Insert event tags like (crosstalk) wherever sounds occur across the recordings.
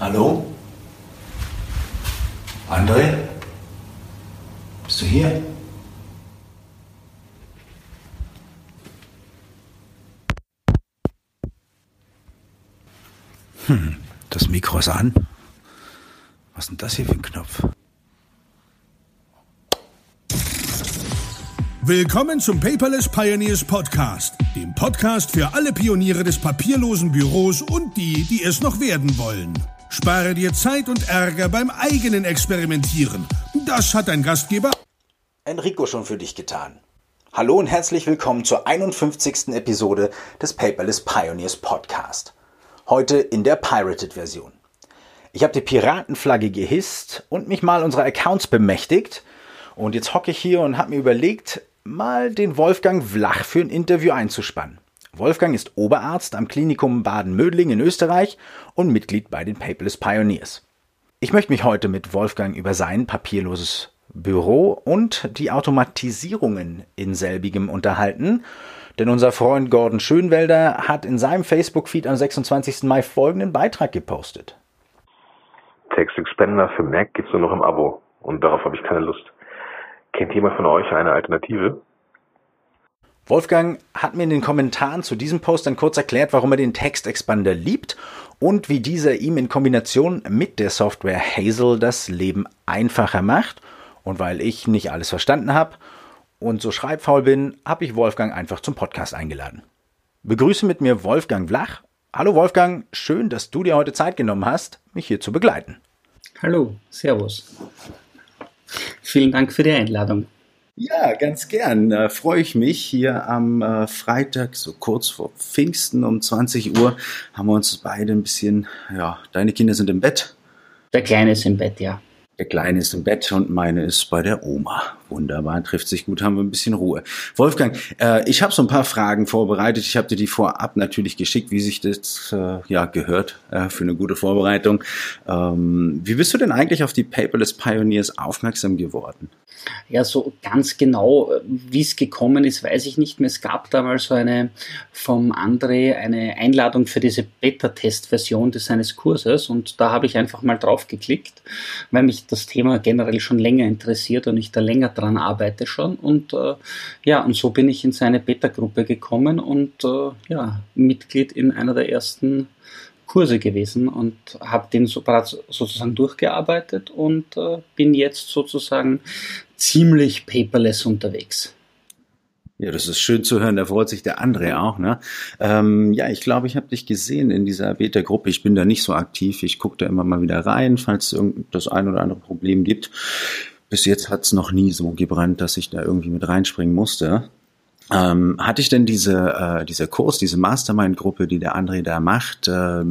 Hallo? André? Bist du hier? Hm, das Mikro ist an. Was ist denn das hier für ein Knopf? Willkommen zum Paperless Pioneers Podcast, dem Podcast für alle Pioniere des papierlosen Büros und die, die es noch werden wollen. Spare dir Zeit und Ärger beim eigenen Experimentieren. Das hat dein Gastgeber Enrico schon für dich getan. Hallo und herzlich willkommen zur 51. Episode des Paperless Pioneers Podcast. Heute in der Pirated-Version. Ich habe die Piratenflagge gehisst und mich mal unserer Accounts bemächtigt. Und jetzt hocke ich hier und habe mir überlegt, mal den Wolfgang Vlach für ein Interview einzuspannen. Wolfgang ist Oberarzt am Klinikum Baden-Mödling in Österreich und Mitglied bei den Paperless Pioneers. Ich möchte mich heute mit Wolfgang über sein papierloses Büro und die Automatisierungen in selbigem unterhalten, denn unser Freund Gordon Schönwelder hat in seinem Facebook-Feed am 26. Mai folgenden Beitrag gepostet. Text Expander für Mac gibt's nur noch im Abo und darauf habe ich keine Lust. Kennt jemand von euch eine Alternative? Wolfgang hat mir in den Kommentaren zu diesem Post dann kurz erklärt, warum er den Text Expander liebt und wie dieser ihm in Kombination mit der Software Hazel das Leben einfacher macht. Und weil ich nicht alles verstanden habe und so schreibfaul bin, habe ich Wolfgang einfach zum Podcast eingeladen. Begrüße mit mir Wolfgang Vlach. Hallo Wolfgang, schön, dass du dir heute Zeit genommen hast, mich hier zu begleiten. Hallo, Servus. Vielen Dank für die Einladung. Ja, ganz gern. Äh, freue ich mich. Hier am äh, Freitag, so kurz vor Pfingsten um 20 Uhr, haben wir uns beide ein bisschen, ja, deine Kinder sind im Bett. Der Kleine ist im Bett, ja. Der Kleine ist im Bett und meine ist bei der Oma. Wunderbar, trifft sich gut, haben wir ein bisschen Ruhe. Wolfgang, äh, ich habe so ein paar Fragen vorbereitet. Ich habe dir die vorab natürlich geschickt, wie sich das äh, ja gehört äh, für eine gute Vorbereitung. Ähm, wie bist du denn eigentlich auf die Paperless Pioneers aufmerksam geworden? Ja, so ganz genau, wie es gekommen ist, weiß ich nicht mehr. Es gab damals so eine vom André eine Einladung für diese Beta-Test-Version seines Kurses und da habe ich einfach mal drauf geklickt, weil mich das Thema generell schon länger interessiert und ich da länger dran arbeite schon und äh, ja, und so bin ich in seine Beta-Gruppe gekommen und äh, ja, Mitglied in einer der ersten Kurse gewesen und habe den so, sozusagen durchgearbeitet und äh, bin jetzt sozusagen ziemlich paperless unterwegs. Ja, das ist schön zu hören. Da freut sich der André auch. Ne? Ähm, ja, ich glaube, ich habe dich gesehen in dieser Beta-Gruppe. Ich bin da nicht so aktiv. Ich gucke da immer mal wieder rein, falls es das ein oder andere Problem gibt. Bis jetzt hat es noch nie so gebrannt, dass ich da irgendwie mit reinspringen musste. Ähm, hatte ich denn diese, äh, dieser Kurs, diese Mastermind-Gruppe, die der André da macht, äh,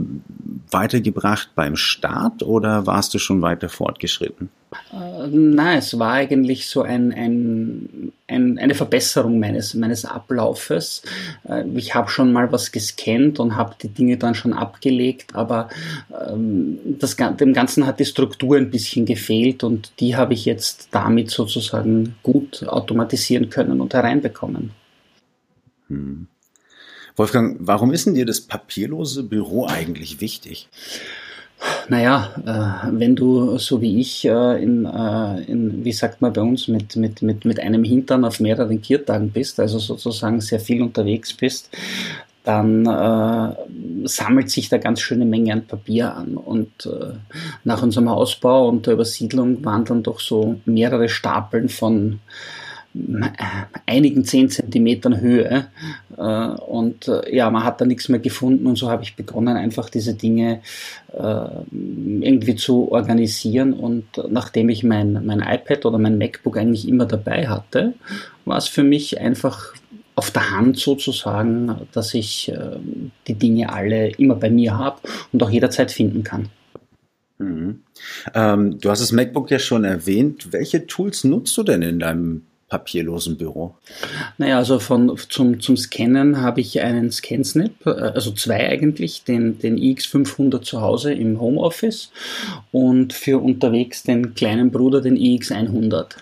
weitergebracht beim Start oder warst du schon weiter fortgeschritten? Nein, es war eigentlich so ein, ein, ein, eine Verbesserung meines, meines Ablaufes. Äh, ich habe schon mal was gescannt und habe die Dinge dann schon abgelegt, aber ähm, das, dem Ganzen hat die Struktur ein bisschen gefehlt und die habe ich jetzt damit sozusagen gut automatisieren können und hereinbekommen. Hm. Wolfgang, warum ist denn dir das papierlose Büro eigentlich wichtig? Naja, äh, wenn du so wie ich äh, in, äh, in, wie sagt man bei uns, mit, mit, mit, mit einem Hintern auf mehreren Viertagen bist, also sozusagen sehr viel unterwegs bist, dann äh, sammelt sich da ganz schöne Menge an Papier an. Und äh, nach unserem Ausbau und der Übersiedlung waren dann doch so mehrere Stapeln von einigen zehn Zentimetern Höhe. Äh, und äh, ja, man hat da nichts mehr gefunden und so habe ich begonnen, einfach diese Dinge äh, irgendwie zu organisieren. Und nachdem ich mein, mein iPad oder mein MacBook eigentlich immer dabei hatte, war es für mich einfach auf der Hand sozusagen, dass ich die Dinge alle immer bei mir habe und auch jederzeit finden kann. Mhm. Ähm, du hast das MacBook ja schon erwähnt. Welche Tools nutzt du denn in deinem papierlosen Büro? Naja, also von, zum, zum Scannen habe ich einen ScanSnap, äh, also zwei eigentlich, den, den iX500 zu Hause im Homeoffice und für unterwegs den kleinen Bruder, den iX100.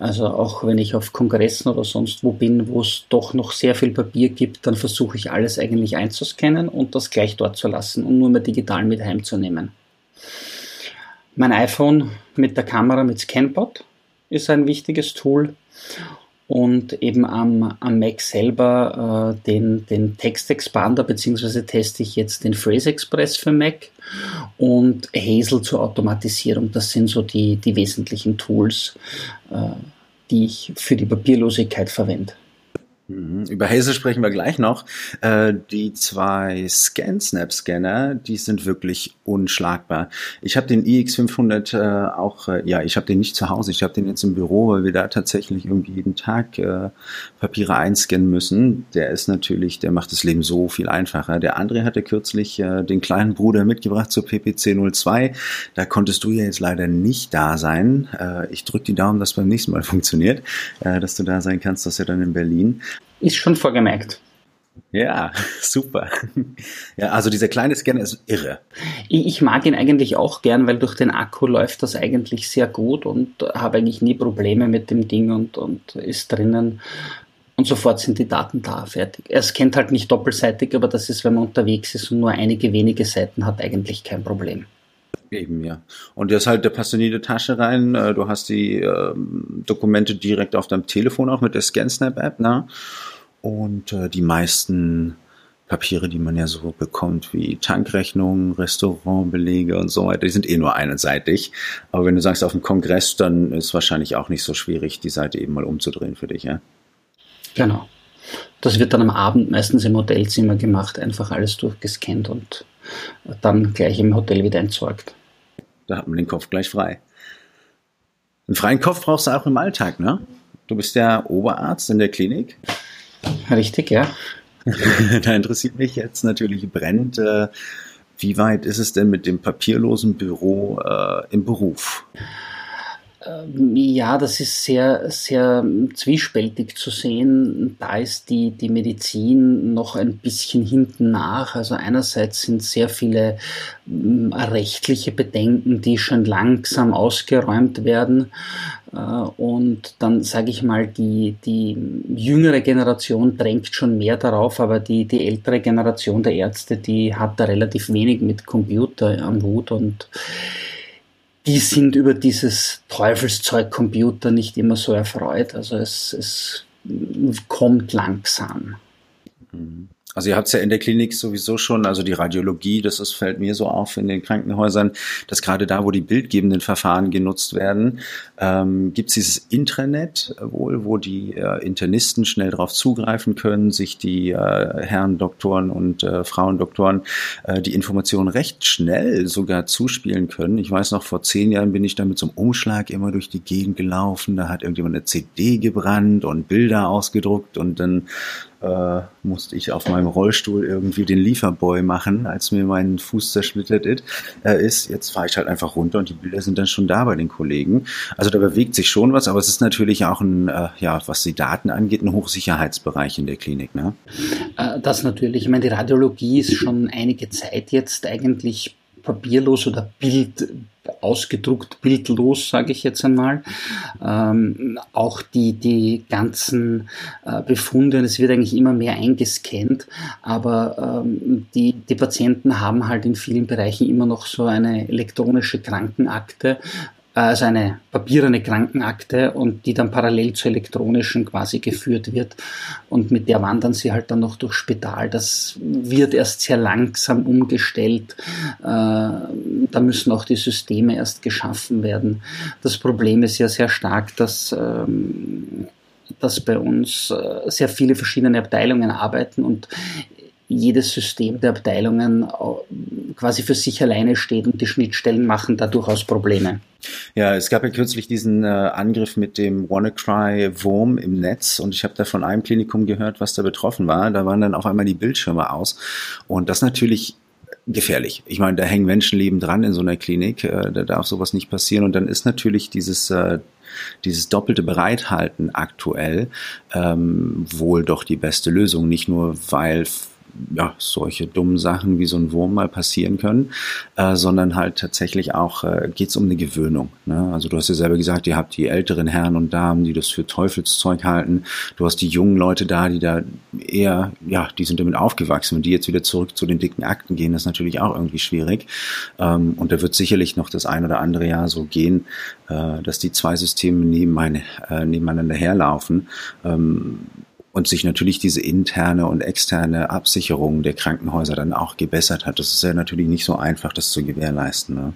Also auch wenn ich auf Kongressen oder sonst wo bin, wo es doch noch sehr viel Papier gibt, dann versuche ich alles eigentlich einzuscannen und das gleich dort zu lassen und nur mehr digital mit heimzunehmen. Mein iPhone mit der Kamera mit Scanbot ist ein wichtiges Tool und eben am, am Mac selber äh, den, den Text Expander, beziehungsweise teste ich jetzt den Phrase Express für Mac und Hazel zur Automatisierung. Das sind so die, die wesentlichen Tools, äh, die ich für die Papierlosigkeit verwende. Mhm. Über Hazel sprechen wir gleich noch. Äh, die zwei Scan-Snap-Scanner, die sind wirklich unschlagbar. Ich habe den iX500 äh, auch, äh, ja, ich habe den nicht zu Hause, ich habe den jetzt im Büro, weil wir da tatsächlich irgendwie jeden Tag Papiere einscannen müssen. Der ist natürlich, der macht das Leben so viel einfacher. Der André hatte kürzlich den kleinen Bruder mitgebracht zur PPC 02. Da konntest du ja jetzt leider nicht da sein. Ich drücke die Daumen, dass beim nächsten Mal (laughs) funktioniert, dass du da sein kannst, das ist ja dann in Berlin. Ist schon vorgemerkt. Ja, super. Ja, also dieser kleine Scanner ist irre. Ich mag ihn eigentlich auch gern, weil durch den Akku läuft das eigentlich sehr gut und habe eigentlich nie Probleme mit dem Ding und, und ist drinnen. Und sofort sind die Daten da, fertig. Er scannt halt nicht doppelseitig, aber das ist, wenn man unterwegs ist und nur einige wenige Seiten hat, eigentlich kein Problem. Eben, ja. Und der ist halt, der passt in jede Tasche rein. Äh, du hast die ähm, Dokumente direkt auf deinem Telefon auch mit der ScanSnap-App, ne? Und äh, die meisten Papiere, die man ja so bekommt, wie Tankrechnungen, Restaurantbelege und so weiter, die sind eh nur einseitig. Aber wenn du sagst auf dem Kongress, dann ist wahrscheinlich auch nicht so schwierig, die Seite eben mal umzudrehen für dich, ja? Genau. Das wird dann am Abend meistens im Hotelzimmer gemacht, einfach alles durchgescannt und dann gleich im Hotel wieder entsorgt. Da hat man den Kopf gleich frei. Einen freien Kopf brauchst du auch im Alltag, ne? Du bist ja Oberarzt in der Klinik. Richtig, ja. (laughs) da interessiert mich jetzt natürlich brennend, äh, wie weit ist es denn mit dem papierlosen Büro äh, im Beruf? Ja, das ist sehr, sehr zwiespältig zu sehen. Da ist die, die Medizin noch ein bisschen hinten nach. Also einerseits sind sehr viele mm, rechtliche Bedenken, die schon langsam ausgeräumt werden. Äh, und dann sage ich mal, die, die jüngere Generation drängt schon mehr darauf, aber die, die ältere Generation der Ärzte, die hat da relativ wenig mit Computer am Hut und die sind über dieses Teufelszeug Computer nicht immer so erfreut. Also es, es kommt langsam. Mhm. Also ihr habt es ja in der Klinik sowieso schon, also die Radiologie, das ist, fällt mir so auf in den Krankenhäusern, dass gerade da, wo die bildgebenden Verfahren genutzt werden, ähm, gibt es dieses Intranet wohl, wo die äh, Internisten schnell darauf zugreifen können, sich die äh, Herren Doktoren und äh, Frauen Doktoren äh, die Informationen recht schnell sogar zuspielen können. Ich weiß noch, vor zehn Jahren bin ich da mit so einem Umschlag immer durch die Gegend gelaufen, da hat irgendjemand eine CD gebrannt und Bilder ausgedruckt und dann äh, musste ich auf meinem Rollstuhl irgendwie den Lieferboy machen, als mir mein Fuß zersplittert äh, ist. Jetzt fahre ich halt einfach runter und die Bilder sind dann schon da bei den Kollegen. Also da bewegt sich schon was, aber es ist natürlich auch ein, äh, ja, was die Daten angeht, ein Hochsicherheitsbereich in der Klinik. Ne? Äh, das natürlich. Ich meine, die Radiologie ist schon einige Zeit jetzt eigentlich papierlos oder Bild ausgedruckt, bildlos, sage ich jetzt einmal. Ähm, auch die, die ganzen äh, Befunde, es wird eigentlich immer mehr eingescannt, aber ähm, die, die Patienten haben halt in vielen Bereichen immer noch so eine elektronische Krankenakte, also eine papierene Krankenakte und die dann parallel zur elektronischen quasi geführt wird und mit der wandern sie halt dann noch durchs Spital. Das wird erst sehr langsam umgestellt. Äh, da müssen auch die Systeme erst geschaffen werden. Das Problem ist ja sehr stark, dass ähm, dass bei uns äh, sehr viele verschiedene Abteilungen arbeiten und jedes System der Abteilungen äh, quasi für sich alleine steht und die Schnittstellen machen da durchaus Probleme. Ja, es gab ja kürzlich diesen äh, Angriff mit dem WannaCry-Wurm im Netz und ich habe da von einem Klinikum gehört, was da betroffen war. Da waren dann auf einmal die Bildschirme aus und das natürlich gefährlich. Ich meine, da hängen Menschenleben dran in so einer Klinik, äh, da darf sowas nicht passieren und dann ist natürlich dieses äh, dieses doppelte Bereithalten aktuell ähm, wohl doch die beste Lösung. Nicht nur, weil ja, solche dummen Sachen wie so ein Wurm mal passieren können, äh, sondern halt tatsächlich auch äh, geht es um eine Gewöhnung. Ne? Also du hast ja selber gesagt, ihr habt die älteren Herren und Damen, die das für Teufelszeug halten. Du hast die jungen Leute da, die da eher, ja, die sind damit aufgewachsen und die jetzt wieder zurück zu den dicken Akten gehen, das ist natürlich auch irgendwie schwierig. Ähm, und da wird sicherlich noch das ein oder andere Jahr so gehen, äh, dass die zwei Systeme nebeneinander, äh, nebeneinander herlaufen. Ähm, und sich natürlich diese interne und externe Absicherung der Krankenhäuser dann auch gebessert hat. Das ist ja natürlich nicht so einfach, das zu gewährleisten. Ne?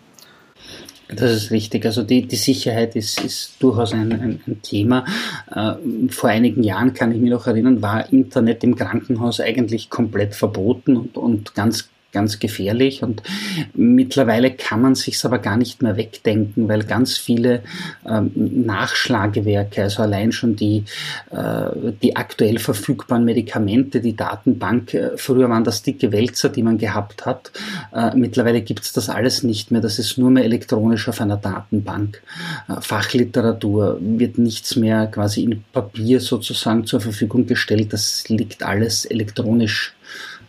Das ist richtig. Also die, die Sicherheit ist, ist durchaus ein, ein, ein Thema. Äh, vor einigen Jahren kann ich mich noch erinnern, war Internet im Krankenhaus eigentlich komplett verboten und, und ganz ganz gefährlich. Und mittlerweile kann man sich aber gar nicht mehr wegdenken, weil ganz viele ähm, Nachschlagewerke, also allein schon die, äh, die aktuell verfügbaren Medikamente, die Datenbank, äh, früher waren das dicke Wälzer, die man gehabt hat, äh, mittlerweile gibt es das alles nicht mehr, das ist nur mehr elektronisch auf einer Datenbank. Äh, Fachliteratur wird nichts mehr quasi in Papier sozusagen zur Verfügung gestellt, das liegt alles elektronisch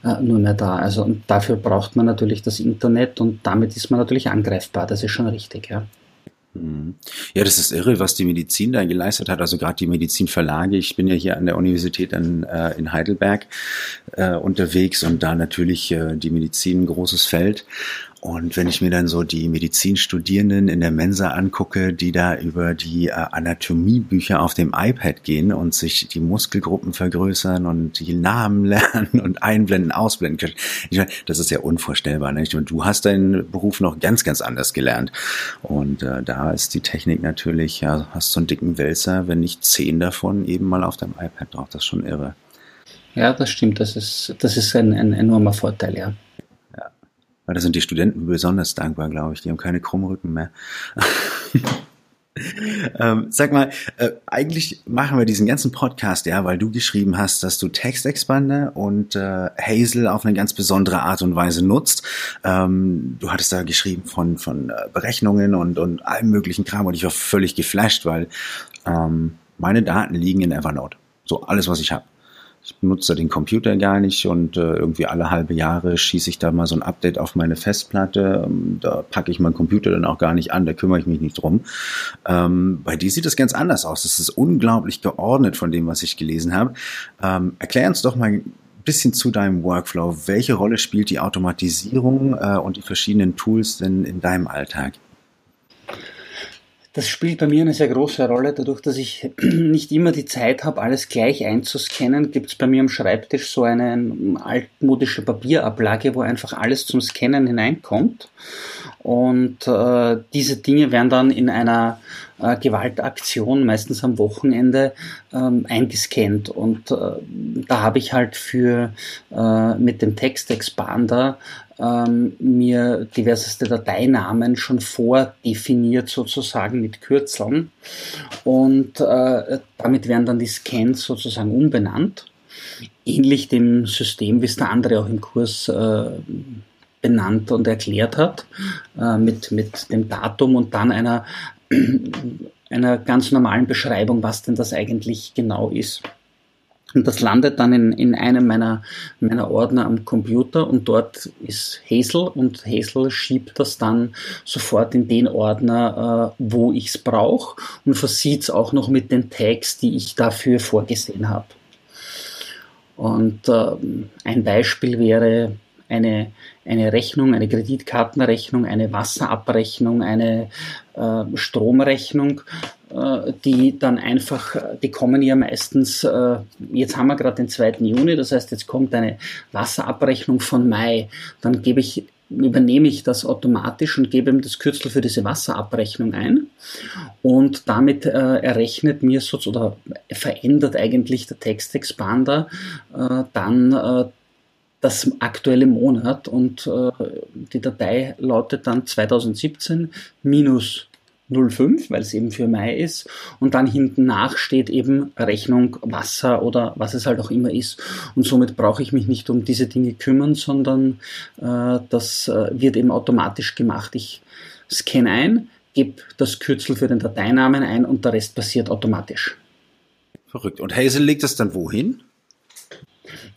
äh, nur mehr da. Also und dafür braucht man natürlich das Internet und damit ist man natürlich angreifbar. Das ist schon richtig, ja. Mhm. Ja, das ist irre, was die Medizin da geleistet hat. Also gerade die Medizinverlage. Ich bin ja hier an der Universität in, äh, in Heidelberg äh, unterwegs und da natürlich äh, die Medizin ein großes Feld. Und wenn ich mir dann so die Medizinstudierenden in der Mensa angucke, die da über die äh, Anatomiebücher auf dem iPad gehen und sich die Muskelgruppen vergrößern und die Namen (laughs) lernen und einblenden, ausblenden können, ich meine, das ist ja unvorstellbar. Nicht? Und du hast deinen Beruf noch ganz, ganz anders gelernt. Und äh, da ist die Technik natürlich, ja, hast so einen dicken Wälzer, wenn nicht zehn davon eben mal auf deinem iPad drauf. Das ist schon irre. Ja, das stimmt. Das ist, das ist ein, ein enormer Vorteil, ja. Weil da sind die Studenten besonders dankbar, glaube ich. Die haben keine Krummrücken mehr. (laughs) ähm, sag mal, äh, eigentlich machen wir diesen ganzen Podcast, ja, weil du geschrieben hast, dass du Textexpander und äh, Hazel auf eine ganz besondere Art und Weise nutzt. Ähm, du hattest da geschrieben von, von äh, Berechnungen und, und allem möglichen Kram und ich war völlig geflasht, weil ähm, meine Daten liegen in Evernote. So alles, was ich habe. Ich benutze den Computer gar nicht und äh, irgendwie alle halbe Jahre schieße ich da mal so ein Update auf meine Festplatte. Ähm, da packe ich meinen Computer dann auch gar nicht an, da kümmere ich mich nicht drum. Ähm, bei dir sieht es ganz anders aus. Es ist unglaublich geordnet von dem, was ich gelesen habe. Ähm, erklär uns doch mal ein bisschen zu deinem Workflow. Welche Rolle spielt die Automatisierung äh, und die verschiedenen Tools denn in deinem Alltag? Das spielt bei mir eine sehr große Rolle. Dadurch, dass ich (clears throat) nicht immer die Zeit habe, alles gleich einzuscannen, gibt es bei mir am Schreibtisch so eine altmodische Papierablage, wo einfach alles zum Scannen hineinkommt. Und äh, diese Dinge werden dann in einer äh, Gewaltaktion, meistens am Wochenende, ähm, eingescannt. Und äh, da habe ich halt für äh, mit dem Textexpander ähm, mir diverseste Dateinamen schon vordefiniert sozusagen mit Kürzeln und äh, damit werden dann die Scans sozusagen umbenannt. Ähnlich dem System, wie es der andere auch im Kurs äh, benannt und erklärt hat, äh, mit, mit dem Datum und dann einer, (clears throat) einer ganz normalen Beschreibung, was denn das eigentlich genau ist. Und das landet dann in, in einem meiner, meiner Ordner am Computer und dort ist Hazel und Hazel schiebt das dann sofort in den Ordner, äh, wo ich es brauche und versieht es auch noch mit den Tags, die ich dafür vorgesehen habe. Und äh, ein Beispiel wäre eine, eine Rechnung, eine Kreditkartenrechnung, eine Wasserabrechnung, eine äh, Stromrechnung, äh, die dann einfach, die kommen ja meistens, äh, jetzt haben wir gerade den 2. Juni, das heißt, jetzt kommt eine Wasserabrechnung von Mai, dann gebe ich übernehme ich das automatisch und gebe ihm das Kürzel für diese Wasserabrechnung ein. Und damit äh, errechnet mir so oder verändert eigentlich der Textexpander äh, dann äh, das aktuelle Monat und äh, die Datei lautet dann 2017 minus 05, weil es eben für Mai ist. Und dann hinten nach steht eben Rechnung Wasser oder was es halt auch immer ist. Und somit brauche ich mich nicht um diese Dinge kümmern, sondern äh, das äh, wird eben automatisch gemacht. Ich scanne ein, gebe das Kürzel für den Dateinamen ein und der Rest passiert automatisch. Verrückt. Und Hazel legt es dann wohin?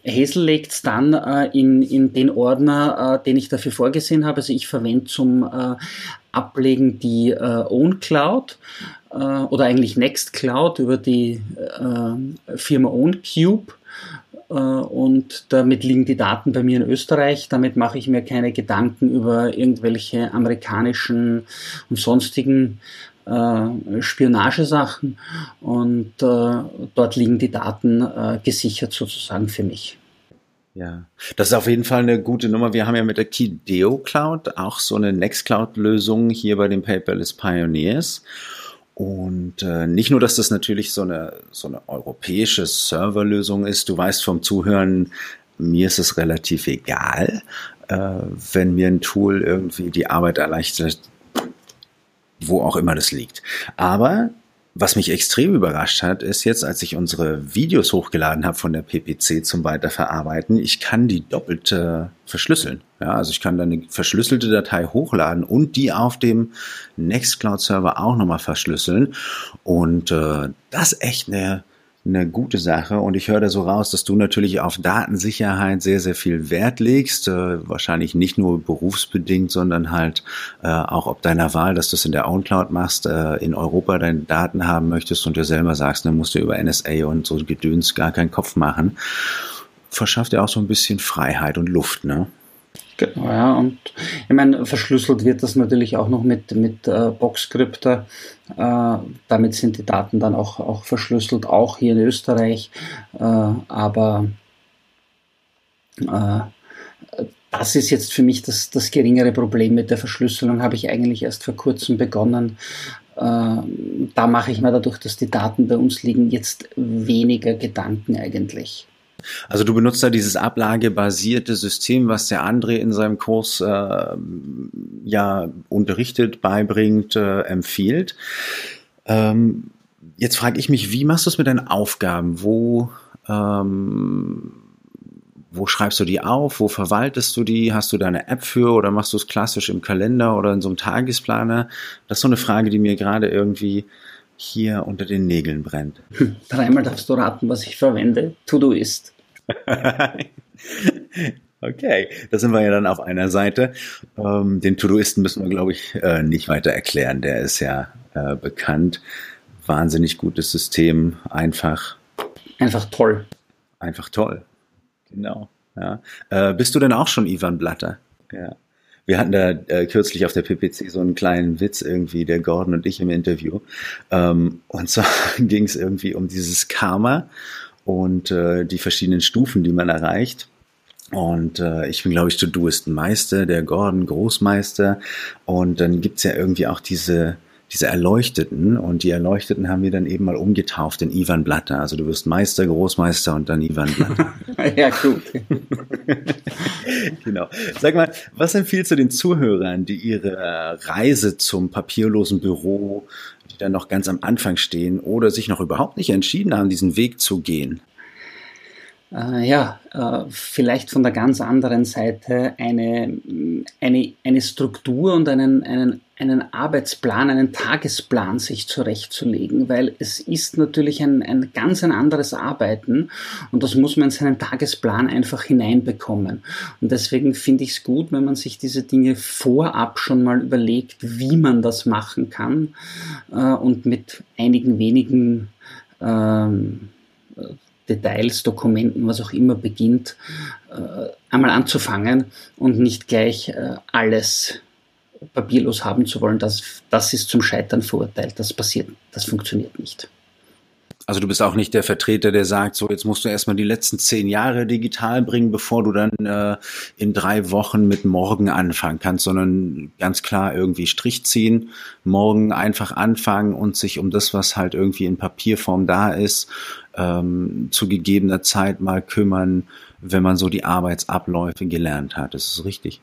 Hazel legt es dann äh, in, in den Ordner, äh, den ich dafür vorgesehen habe. Also ich verwende zum äh, Ablegen die äh, OwnCloud äh, oder eigentlich Nextcloud über die äh, Firma OwnCube. Und damit liegen die Daten bei mir in Österreich. Damit mache ich mir keine Gedanken über irgendwelche amerikanischen und sonstigen äh, Spionagesachen und äh, dort liegen die Daten äh, gesichert sozusagen für mich. Ja, das ist auf jeden Fall eine gute Nummer. Wir haben ja mit der Kideo Cloud auch so eine Nextcloud-Lösung hier bei den Paperless Pioneers. Und äh, nicht nur, dass das natürlich so eine, so eine europäische Serverlösung ist, du weißt vom Zuhören, mir ist es relativ egal, äh, wenn mir ein Tool irgendwie die Arbeit erleichtert, wo auch immer das liegt. Aber was mich extrem überrascht hat, ist jetzt, als ich unsere Videos hochgeladen habe von der PPC zum Weiterverarbeiten, ich kann die doppelt äh, verschlüsseln. Ja, also ich kann dann eine verschlüsselte Datei hochladen und die auf dem Nextcloud-Server auch nochmal verschlüsseln. Und äh, das echt eine eine gute Sache und ich höre da so raus, dass du natürlich auf Datensicherheit sehr, sehr viel Wert legst. Äh, wahrscheinlich nicht nur berufsbedingt, sondern halt äh, auch ob deiner Wahl, dass du es in der OwnCloud machst, äh, in Europa deine Daten haben möchtest und dir selber sagst, dann musst du über NSA und so Gedöns gar keinen Kopf machen. Verschafft dir auch so ein bisschen Freiheit und Luft, ne? Genau, ja. Und ich meine, verschlüsselt wird das natürlich auch noch mit, mit äh, Boxcrypter. Äh, damit sind die Daten dann auch, auch verschlüsselt, auch hier in Österreich. Äh, aber äh, das ist jetzt für mich das, das geringere Problem mit der Verschlüsselung, habe ich eigentlich erst vor kurzem begonnen. Äh, da mache ich mir dadurch, dass die Daten bei uns liegen, jetzt weniger Gedanken eigentlich. Also du benutzt da dieses ablagebasierte System, was der André in seinem Kurs äh, ja unterrichtet, beibringt, äh, empfiehlt. Ähm, jetzt frage ich mich, wie machst du es mit deinen Aufgaben? Wo ähm, wo schreibst du die auf? Wo verwaltest du die? Hast du da eine App für oder machst du es klassisch im Kalender oder in so einem Tagesplaner? Das ist so eine Frage, die mir gerade irgendwie hier unter den Nägeln brennt. Hm, (laughs) dreimal darfst du raten, was ich verwende. To-Do ist. (laughs) okay, da sind wir ja dann auf einer Seite. Ähm, den To-Doisten müssen wir, glaube ich, äh, nicht weiter erklären. Der ist ja äh, bekannt. Wahnsinnig gutes System. Einfach. Einfach toll. Einfach toll. Genau. Ja. Äh, bist du denn auch schon Ivan Blatter? Ja. Wir hatten da äh, kürzlich auf der PPC so einen kleinen Witz irgendwie, der Gordon und ich im Interview. Ähm, und zwar (laughs) ging es irgendwie um dieses Karma und äh, die verschiedenen Stufen, die man erreicht. Und äh, ich bin, glaube ich, To-Doisten-Meister, der Gordon Großmeister. Und dann gibt's ja irgendwie auch diese, diese Erleuchteten. Und die Erleuchteten haben wir dann eben mal umgetauft in Ivan Blatter. Also du wirst Meister, Großmeister und dann Ivan Blatter. (laughs) ja, gut. (laughs) genau. Sag mal, was empfiehlst du den Zuhörern, die ihre Reise zum papierlosen Büro die dann noch ganz am Anfang stehen oder sich noch überhaupt nicht entschieden haben, diesen Weg zu gehen? Äh, ja, äh, vielleicht von der ganz anderen Seite eine, eine, eine Struktur und einen, einen, einen Arbeitsplan, einen Tagesplan sich zurechtzulegen, weil es ist natürlich ein, ein ganz ein anderes Arbeiten und das muss man in seinen Tagesplan einfach hineinbekommen. Und deswegen finde ich es gut, wenn man sich diese Dinge vorab schon mal überlegt, wie man das machen kann äh, und mit einigen wenigen ähm, Details, Dokumenten, was auch immer beginnt, äh, einmal anzufangen und nicht gleich äh, alles papierlos haben zu wollen. Das, das ist zum Scheitern verurteilt. Das passiert, das funktioniert nicht. Also du bist auch nicht der Vertreter, der sagt, so jetzt musst du erstmal die letzten zehn Jahre digital bringen, bevor du dann äh, in drei Wochen mit morgen anfangen kannst, sondern ganz klar irgendwie Strich ziehen, morgen einfach anfangen und sich um das, was halt irgendwie in Papierform da ist, ähm, zu gegebener Zeit mal kümmern, wenn man so die Arbeitsabläufe gelernt hat. Das ist richtig.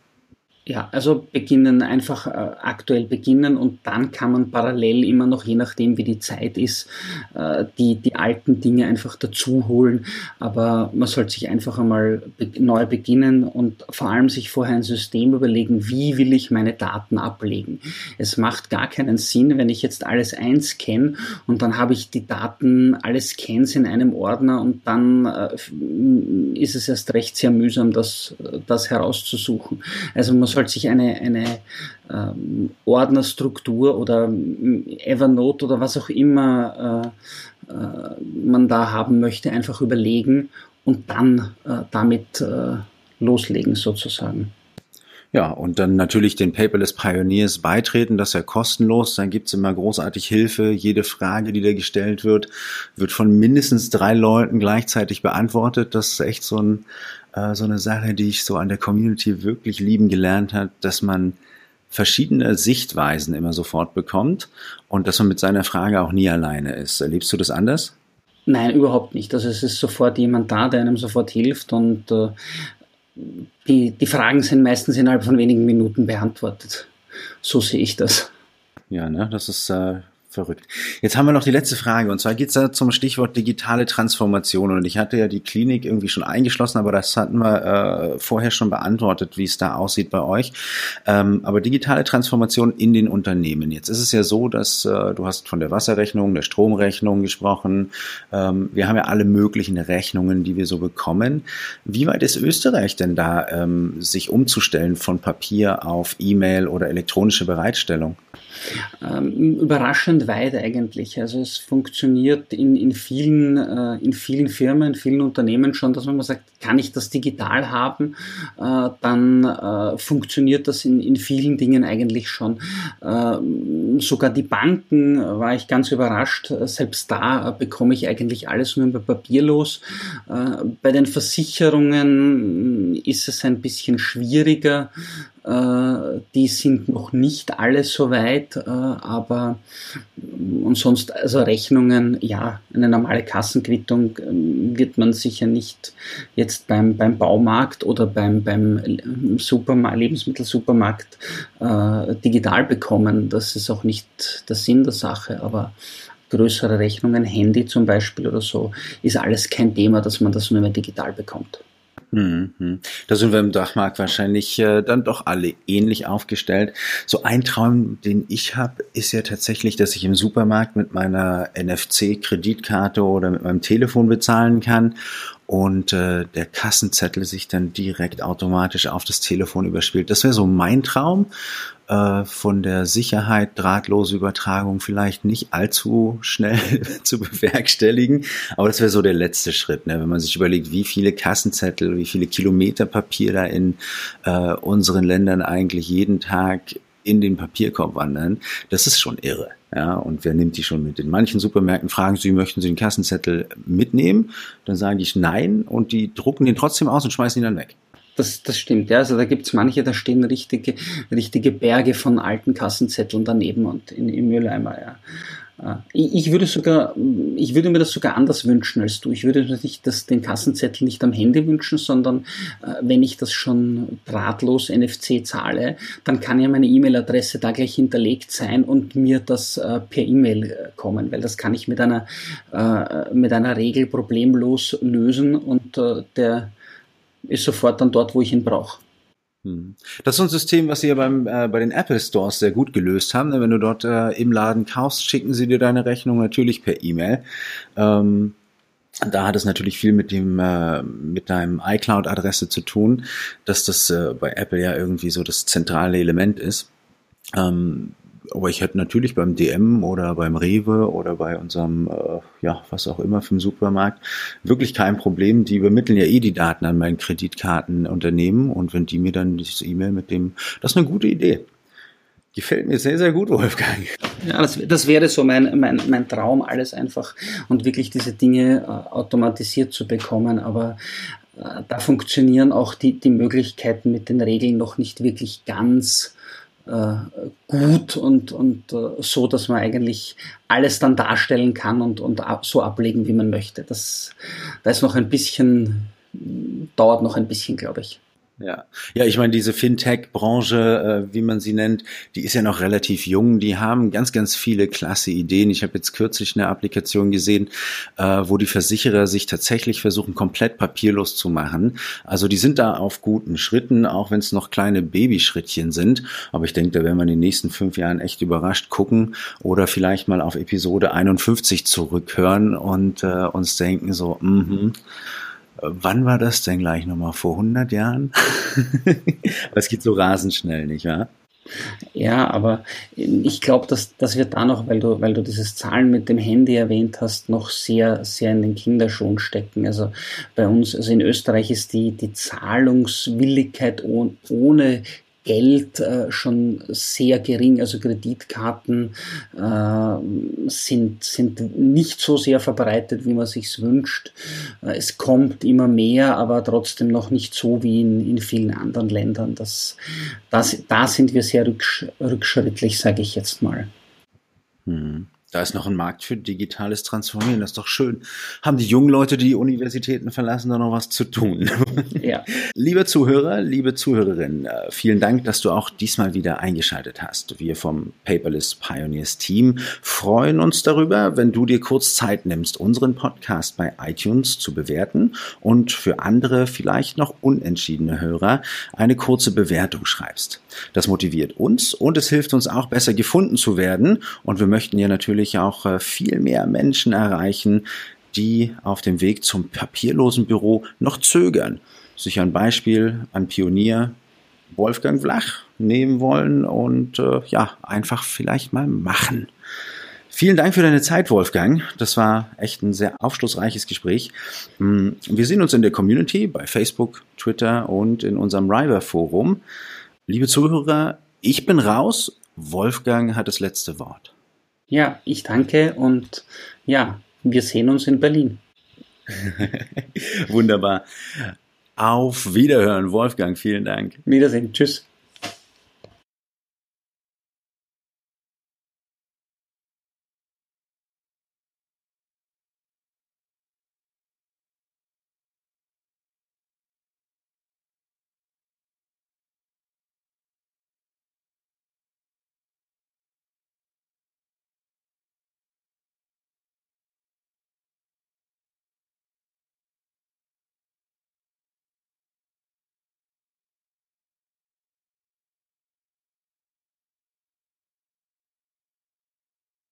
Ja, also beginnen, einfach äh, aktuell beginnen und dann kann man parallel immer noch, je nachdem wie die Zeit ist, äh, die, die alten Dinge einfach dazu holen. Aber man sollte sich einfach einmal be neu beginnen und vor allem sich vorher ein System überlegen, wie will ich meine Daten ablegen. Es macht gar keinen Sinn, wenn ich jetzt alles eins kenne und dann habe ich die Daten, alles Scans in einem Ordner und dann äh, ist es erst recht sehr mühsam, das, das herauszusuchen. Also man sollte sich eine, eine ähm, Ordnerstruktur oder Evernote oder was auch immer äh, äh, man da haben möchte, einfach überlegen und dann äh, damit äh, loslegen sozusagen. Ja, und dann natürlich den Paperless Pioneers beitreten, das ist ja kostenlos. Dann gibt's immer großartig Hilfe. Jede Frage, die da gestellt wird, wird von mindestens drei Leuten gleichzeitig beantwortet. Das ist echt so, ein, äh, so eine Sache, die ich so an der Community wirklich lieben gelernt hat, dass man verschiedene Sichtweisen immer sofort bekommt und dass man mit seiner Frage auch nie alleine ist. Erlebst du das anders? Nein, überhaupt nicht. Also es ist sofort jemand da, der einem sofort hilft und äh, die, die Fragen sind meistens innerhalb von wenigen Minuten beantwortet. So sehe ich das. Ja, ne, das ist äh, verrückt. Jetzt haben wir noch die letzte Frage und zwar geht es da zum Stichwort digitale Transformation und ich hatte ja die Klinik irgendwie schon eingeschlossen, aber das hatten wir äh, vorher schon beantwortet, wie es da aussieht bei euch. Ähm, aber digitale Transformation in den Unternehmen. Jetzt ist es ja so, dass äh, du hast von der Wasserrechnung, der Stromrechnung gesprochen. Ähm, wir haben ja alle möglichen Rechnungen, die wir so bekommen. Wie weit ist Österreich denn da, ähm, sich umzustellen von Papier auf E-Mail oder elektronische Bereitstellung? Ähm, überraschend weit eigentlich. Also es funktioniert in, in, vielen, äh, in vielen Firmen, in vielen Unternehmen schon, dass man mal sagt, kann ich das digital haben, äh, dann äh, funktioniert das in, in vielen Dingen eigentlich schon. Äh, sogar die Banken äh, war ich ganz überrascht. Selbst da äh, bekomme ich eigentlich alles nur über Papier los. bei den Versicherungen ist es ein bisschen schwieriger. Äh, die sind noch nicht alle so weit, äh, aber und sonst, also Rechnungen, ja, eine normale Kassenquittung wird man sicher nicht jetzt beim, beim Baumarkt oder beim, beim Supermarkt, Lebensmittelsupermarkt äh, digital bekommen. Das ist auch nicht der Sinn der Sache, aber größere Rechnungen, Handy zum Beispiel oder so, ist alles kein Thema, dass man das nur mehr digital bekommt. Mhm. Da sind wir im Dachmarkt wahrscheinlich äh, dann doch alle ähnlich aufgestellt. So ein Traum, den ich habe, ist ja tatsächlich, dass ich im Supermarkt mit meiner NFC-Kreditkarte oder mit meinem Telefon bezahlen kann und äh, der Kassenzettel sich dann direkt automatisch auf das Telefon überspielt. Das wäre so mein Traum. Äh, von der Sicherheit drahtlose Übertragung vielleicht nicht allzu schnell (laughs) zu bewerkstelligen, aber das wäre so der letzte Schritt, ne? wenn man sich überlegt, wie viele Kassenzettel, wie viele Kilometer Papier da in äh, unseren Ländern eigentlich jeden Tag in den Papierkorb wandern, das ist schon irre. Ja, und wer nimmt die schon mit? In manchen Supermärkten fragen sie, möchten sie den Kassenzettel mitnehmen? Dann sage ich nein und die drucken den trotzdem aus und schmeißen ihn dann weg. Das, das stimmt, ja. Also da gibt's manche, da stehen richtige, richtige Berge von alten Kassenzetteln daneben und in, im Mülleimer, ja. Äh, ich würde sogar, ich würde mir das sogar anders wünschen als du. Ich würde nicht das, den Kassenzettel nicht am Handy wünschen, sondern äh, wenn ich das schon drahtlos NFC zahle, dann kann ja meine E-Mail-Adresse da gleich hinterlegt sein und mir das äh, per E-Mail kommen, weil das kann ich mit einer, mit einer Regel problemlos lösen und der ist sofort dann dort, wo ich ihn brauche. Hm. Das ist ein System, was sie ja beim, äh, bei den Apple Stores sehr gut gelöst haben. Wenn du dort äh, im Laden kaufst, schicken sie dir deine Rechnung natürlich per E-Mail. Ähm, da hat es natürlich viel mit dem äh, mit deinem iCloud-Adresse zu tun, dass das äh, bei Apple ja irgendwie so das zentrale Element ist. Ähm, aber ich hätte natürlich beim DM oder beim Rewe oder bei unserem, äh, ja, was auch immer für den Supermarkt, wirklich kein Problem. Die übermitteln ja eh die Daten an mein Kreditkartenunternehmen und wenn die mir dann das E-Mail mit dem, das ist eine gute Idee. Gefällt mir sehr, sehr gut, Wolfgang. Ja, das, das wäre so mein, mein, mein Traum, alles einfach und wirklich diese Dinge äh, automatisiert zu bekommen. Aber äh, da funktionieren auch die, die Möglichkeiten mit den Regeln noch nicht wirklich ganz gut und, und äh, so, dass man eigentlich alles dann darstellen kann und, und so ablegen, wie man möchte. Das, da ist noch ein bisschen, dauert noch ein bisschen, glaube ich. Ja, ja, ich meine, diese Fintech-Branche, äh, wie man sie nennt, die ist ja noch relativ jung. Die haben ganz, ganz viele klasse Ideen. Ich habe jetzt kürzlich eine Applikation gesehen, äh, wo die Versicherer sich tatsächlich versuchen, komplett papierlos zu machen. Also die sind da auf guten Schritten, auch wenn es noch kleine Babyschrittchen sind. Aber ich denke, da werden wir in den nächsten fünf Jahren echt überrascht gucken oder vielleicht mal auf Episode 51 zurückhören und äh, uns denken so, mhm. Mm Wann war das denn gleich nochmal? Vor 100 Jahren? (laughs) es geht so rasend schnell, nicht wahr? Ja, aber ich glaube, dass, dass wir da noch, weil du, weil du dieses Zahlen mit dem Handy erwähnt hast, noch sehr, sehr in den Kinderschuhen stecken. Also bei uns, also in Österreich ist die, die Zahlungswilligkeit ohne Geld äh, schon sehr gering. Also Kreditkarten äh, sind, sind nicht so sehr verbreitet, wie man sich wünscht. Äh, es kommt immer mehr, aber trotzdem noch nicht so wie in, in vielen anderen Ländern. Das, das, da sind wir sehr rücksch rückschrittlich, sage ich jetzt mal. Hm. Da ist noch ein Markt für digitales Transformieren. Das ist doch schön. Haben die jungen Leute, die, die Universitäten verlassen, da noch was zu tun? Ja. (laughs) Lieber Zuhörer, liebe Zuhörerin, äh, vielen Dank, dass du auch diesmal wieder eingeschaltet hast. Wir vom Paperless Pioneers Team freuen uns darüber, wenn du dir kurz Zeit nimmst, unseren Podcast bei iTunes zu bewerten und für andere, vielleicht noch unentschiedene Hörer, eine kurze Bewertung schreibst. Das motiviert uns und es hilft uns auch besser gefunden zu werden. Und wir möchten ja natürlich natürlich auch äh, viel mehr Menschen erreichen, die auf dem Weg zum papierlosen Büro noch zögern, sich ein Beispiel an Pionier Wolfgang Flach nehmen wollen und äh, ja, einfach vielleicht mal machen. Vielen Dank für deine Zeit, Wolfgang. Das war echt ein sehr aufschlussreiches Gespräch. Mm, wir sehen uns in der Community bei Facebook, Twitter und in unserem River Forum. Liebe Zuhörer, ich bin raus. Wolfgang hat das letzte Wort. Ja, ich danke und ja, wir sehen uns in Berlin. (laughs) Wunderbar. Auf Wiederhören, Wolfgang. Vielen Dank. Wiedersehen. Tschüss.